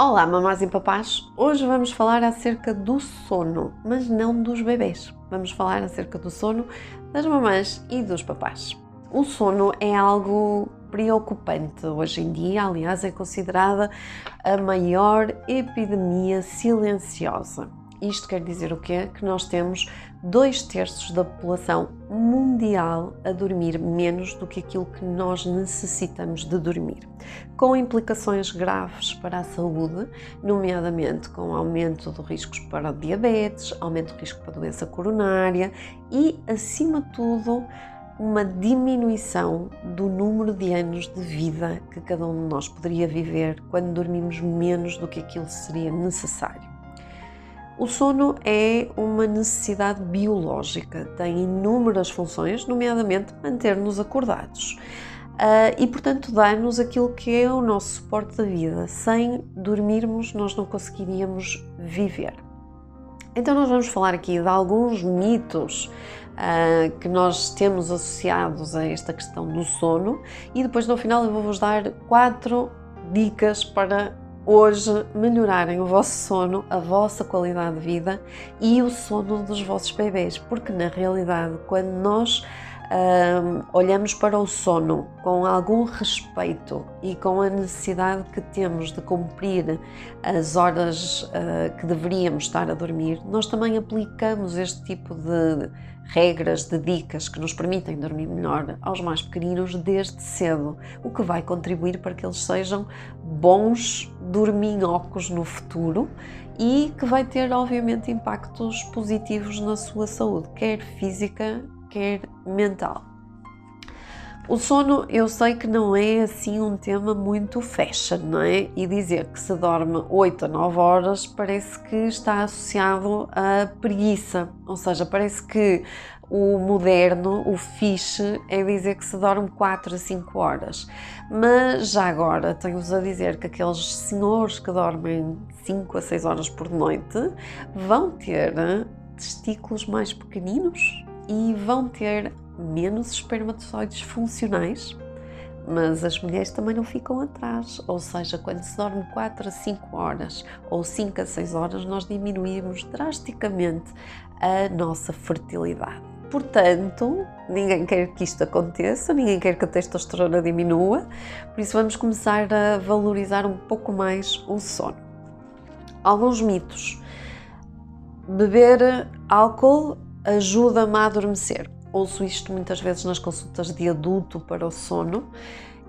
Olá, mamás e papás! Hoje vamos falar acerca do sono, mas não dos bebês. Vamos falar acerca do sono das mamães e dos papás. O sono é algo preocupante hoje em dia, aliás, é considerada a maior epidemia silenciosa. Isto quer dizer o quê? Que nós temos dois terços da população mundial a dormir menos do que aquilo que nós necessitamos de dormir, com implicações graves para a saúde, nomeadamente com aumento de riscos para diabetes, aumento de risco para doença coronária e, acima de tudo, uma diminuição do número de anos de vida que cada um de nós poderia viver quando dormimos menos do que aquilo seria necessário. O sono é uma necessidade biológica, tem inúmeras funções, nomeadamente manter-nos acordados. Uh, e, portanto, dá-nos aquilo que é o nosso suporte da vida. Sem dormirmos, nós não conseguiríamos viver. Então, nós vamos falar aqui de alguns mitos uh, que nós temos associados a esta questão do sono e depois, no final, eu vou-vos dar quatro dicas para hoje melhorarem o vosso sono, a vossa qualidade de vida e o sono dos vossos bebês, porque na realidade, quando nós um, olhamos para o sono com algum respeito e com a necessidade que temos de cumprir as horas uh, que deveríamos estar a dormir, nós também aplicamos este tipo de regras, de dicas que nos permitem dormir melhor aos mais pequeninos desde cedo, o que vai contribuir para que eles sejam bons dorminhocos no futuro e que vai ter, obviamente, impactos positivos na sua saúde, quer física, quer mental. O sono, eu sei que não é assim um tema muito fashion, não é? E dizer que se dorme 8 a 9 horas parece que está associado à preguiça, ou seja, parece que o moderno, o fixe, é dizer que se dorme 4 a 5 horas. Mas já agora tenho-vos a dizer que aqueles senhores que dormem 5 a 6 horas por noite vão ter testículos mais pequeninos e vão ter menos espermatozoides funcionais, mas as mulheres também não ficam atrás, ou seja, quando se dorme 4 a 5 horas ou 5 a 6 horas, nós diminuímos drasticamente a nossa fertilidade. Portanto, ninguém quer que isto aconteça, ninguém quer que a testosterona diminua, por isso vamos começar a valorizar um pouco mais o sono. Alguns mitos. Beber álcool ajuda-me a adormecer ouço isto muitas vezes nas consultas de adulto para o sono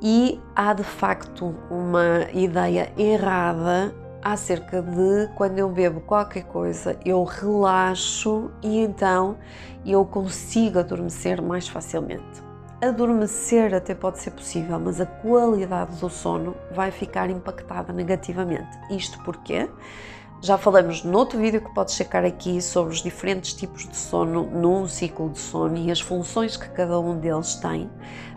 e há de facto uma ideia errada acerca de quando eu bebo qualquer coisa eu relaxo e então eu consigo adormecer mais facilmente. Adormecer até pode ser possível, mas a qualidade do sono vai ficar impactada negativamente. Isto porquê? Já falamos noutro vídeo que podes checar aqui sobre os diferentes tipos de sono num ciclo de sono e as funções que cada um deles tem,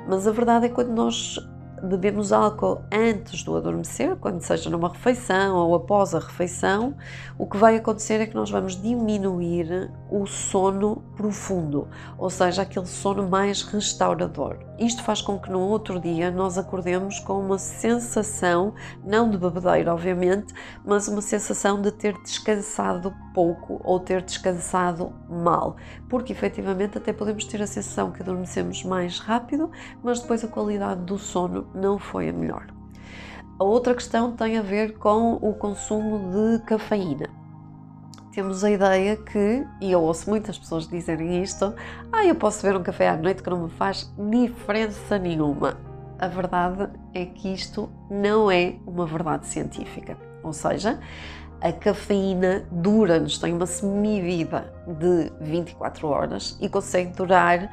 mas a verdade é que quando nós bebemos álcool antes do adormecer, quando seja numa refeição ou após a refeição, o que vai acontecer é que nós vamos diminuir o sono profundo, ou seja, aquele sono mais restaurador. Isto faz com que no outro dia nós acordemos com uma sensação, não de bebedeira, obviamente, mas uma sensação de ter descansado pouco ou ter descansado mal, porque efetivamente até podemos ter a sensação que adormecemos mais rápido, mas depois a qualidade do sono não foi a melhor. A outra questão tem a ver com o consumo de cafeína. Temos a ideia que, e eu ouço muitas pessoas dizerem isto, ah, eu posso beber um café à noite que não me faz diferença nenhuma. A verdade é que isto não é uma verdade científica. Ou seja, a cafeína dura-nos, tem uma semivida de 24 horas e consegue durar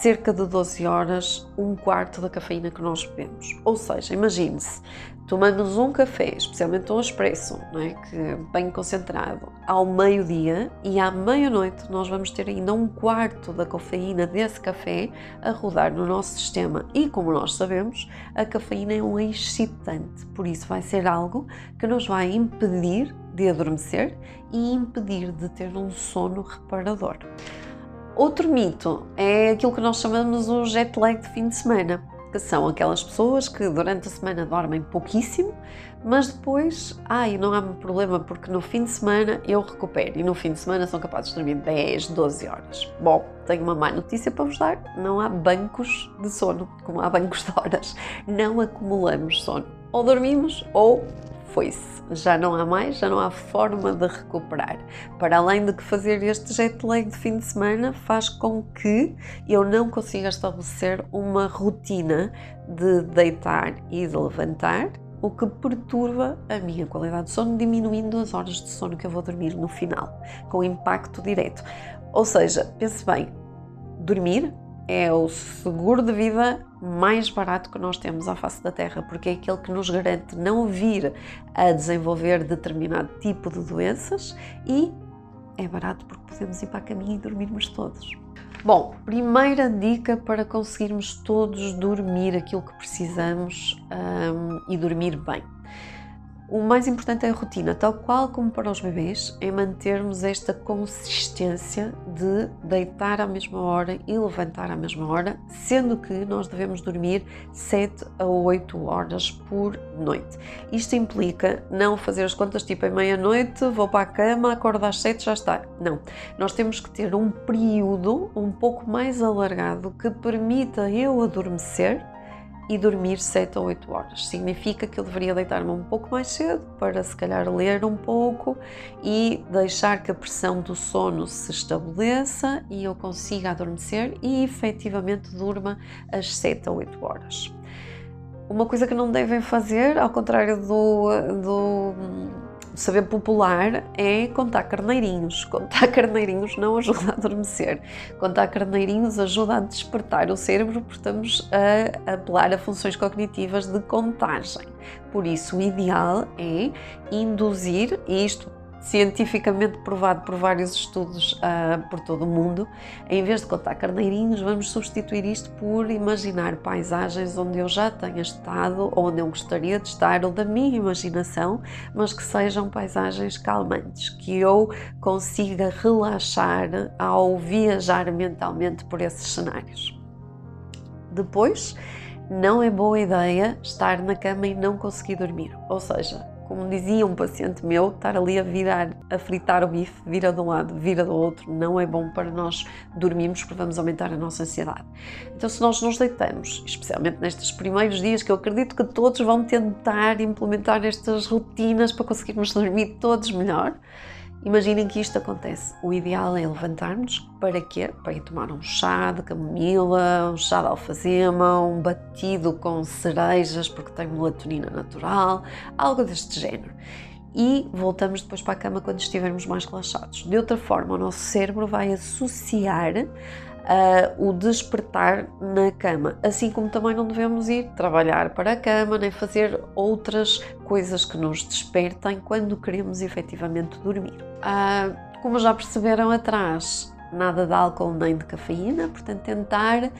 cerca de 12 horas, um quarto da cafeína que nós bebemos. Ou seja, imagine-se, tomamos um café, especialmente um expresso, não é? que é bem concentrado, ao meio-dia e à meia-noite nós vamos ter ainda um quarto da cafeína desse café a rodar no nosso sistema. E como nós sabemos, a cafeína é um excitante, por isso vai ser algo que nos vai impedir de adormecer e impedir de ter um sono reparador. Outro mito é aquilo que nós chamamos o jet lag de fim de semana. Que são aquelas pessoas que durante a semana dormem pouquíssimo, mas depois, ai, não há problema porque no fim de semana eu recupero e no fim de semana são capazes de dormir 10, 12 horas. Bom, tenho uma má notícia para vos dar: não há bancos de sono, como há bancos de horas. Não acumulamos sono. Ou dormimos ou foi-se. Já não há mais, já não há forma de recuperar. Para além de que fazer este jet lag de fim de semana faz com que eu não consiga estabelecer uma rotina de deitar e de levantar, o que perturba a minha qualidade de sono, diminuindo as horas de sono que eu vou dormir no final, com impacto direto. Ou seja, pense bem, dormir é o seguro de vida mais barato que nós temos à face da Terra, porque é aquele que nos garante não vir a desenvolver determinado tipo de doenças e é barato porque podemos ir para a caminha e dormirmos todos. Bom, primeira dica para conseguirmos todos dormir aquilo que precisamos um, e dormir bem. O mais importante é a rotina, tal qual como para os bebês, é mantermos esta consistência de deitar à mesma hora e levantar à mesma hora, sendo que nós devemos dormir 7 a 8 horas por noite. Isto implica não fazer as contas tipo em meia-noite, vou para a cama, acordo às 7, já está. Não. Nós temos que ter um período um pouco mais alargado que permita eu adormecer e dormir 7 ou 8 horas. Significa que eu deveria deitar-me um pouco mais cedo para se calhar ler um pouco e deixar que a pressão do sono se estabeleça e eu consiga adormecer e efetivamente durma as 7 ou 8 horas. Uma coisa que não devem fazer, ao contrário do, do saber popular é contar carneirinhos. Contar carneirinhos não ajuda a adormecer. Contar carneirinhos ajuda a despertar o cérebro, porque estamos a apelar a funções cognitivas de contagem. Por isso, o ideal é induzir, e isto cientificamente provado por vários estudos uh, por todo o mundo, em vez de contar carneirinhos, vamos substituir isto por imaginar paisagens onde eu já tenha estado, ou onde eu gostaria de estar, ou da minha imaginação, mas que sejam paisagens calmantes, que eu consiga relaxar ao viajar mentalmente por esses cenários. Depois, não é boa ideia estar na cama e não conseguir dormir, ou seja, como dizia um paciente meu, estar ali a virar, a fritar o bife, vira de um lado, vira do outro, não é bom para nós dormirmos, porque vamos aumentar a nossa ansiedade. Então, se nós nos deitamos, especialmente nestes primeiros dias, que eu acredito que todos vão tentar implementar estas rotinas para conseguirmos dormir todos melhor, Imaginem que isto acontece. O ideal é levantarmos para quê? Para ir tomar um chá de camomila, um chá de alfazema, um batido com cerejas porque tem melatonina natural, algo deste género. E voltamos depois para a cama quando estivermos mais relaxados. De outra forma, o nosso cérebro vai associar uh, o despertar na cama, assim como também não devemos ir trabalhar para a cama nem fazer outras coisas que nos despertem quando queremos efetivamente dormir. Uh, como já perceberam atrás, nada de álcool nem de cafeína, portanto, tentar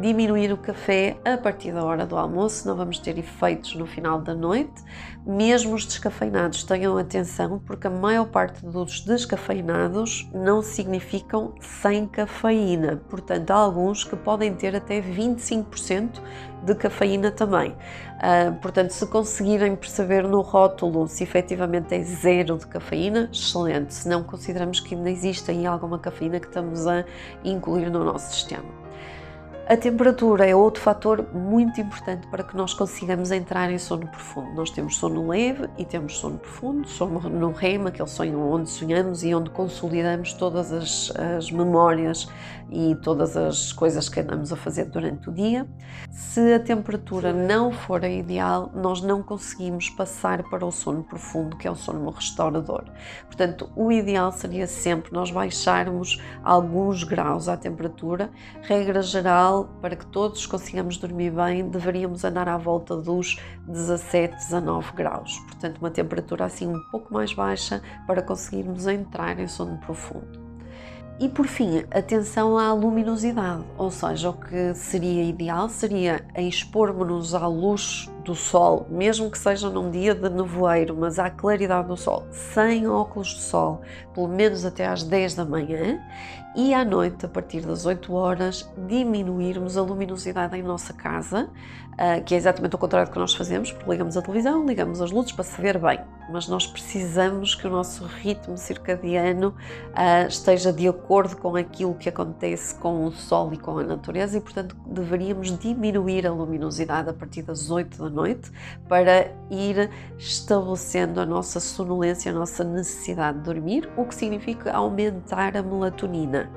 diminuir o café a partir da hora do almoço, não vamos ter efeitos no final da noite. Mesmo os descafeinados, tenham atenção, porque a maior parte dos descafeinados não significam sem cafeína. Portanto, há alguns que podem ter até 25% de cafeína também. Uh, portanto, se conseguirem perceber no rótulo se efetivamente é zero de cafeína, excelente. Se não, consideramos que ainda existe aí alguma cafeína que estamos a incluir no nosso sistema. A temperatura é outro fator muito importante para que nós consigamos entrar em sono profundo. Nós temos sono leve e temos sono profundo, sono no REM, aquele sonho onde sonhamos e onde consolidamos todas as, as memórias e todas as coisas que andamos a fazer durante o dia. Se a temperatura não for a ideal, nós não conseguimos passar para o sono profundo, que é o sono restaurador. Portanto, o ideal seria sempre nós baixarmos alguns graus à temperatura, regra geral para que todos consigamos dormir bem, deveríamos andar à volta dos 17, 19 graus. Portanto, uma temperatura assim um pouco mais baixa para conseguirmos entrar em sono profundo. E por fim, atenção à luminosidade, ou seja, o que seria ideal seria expormos-nos à luz do sol, mesmo que seja num dia de nevoeiro, mas à claridade do sol, sem óculos de sol, pelo menos até às 10 da manhã, e à noite, a partir das 8 horas, diminuirmos a luminosidade em nossa casa, ah, que é exatamente o contrário do que nós fazemos, porque ligamos a televisão, ligamos as luzes para se ver bem, mas nós precisamos que o nosso ritmo circadiano uh, esteja de acordo com aquilo que acontece com o Sol e com a natureza e, portanto, deveríamos diminuir a luminosidade a partir das 8 da noite para ir estabelecendo a nossa sonolência, a nossa necessidade de dormir, o que significa aumentar a melatonina.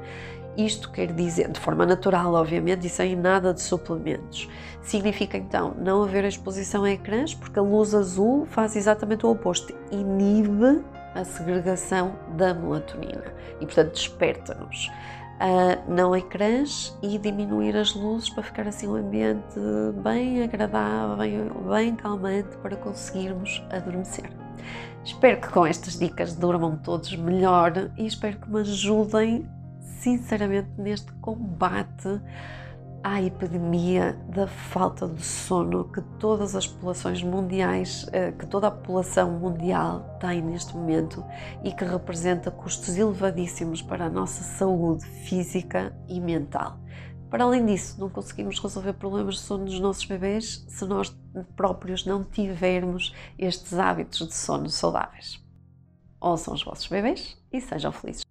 Isto quer dizer, de forma natural, obviamente, e sem nada de suplementos. Significa então não haver exposição a ecrãs, porque a luz azul faz exatamente o oposto, inibe a segregação da melatonina e, portanto, desperta-nos. Uh, não ecrãs e diminuir as luzes para ficar assim um ambiente bem agradável, bem, bem calmante para conseguirmos adormecer. Espero que com estas dicas durmam todos melhor e espero que me ajudem sinceramente neste combate à epidemia da falta de sono que todas as populações mundiais, eh, que toda a população mundial tem neste momento e que representa custos elevadíssimos para a nossa saúde física e mental. Para além disso, não conseguimos resolver problemas de sono dos nossos bebês se nós próprios não tivermos estes hábitos de sono saudáveis. Ouçam os vossos bebês e sejam felizes.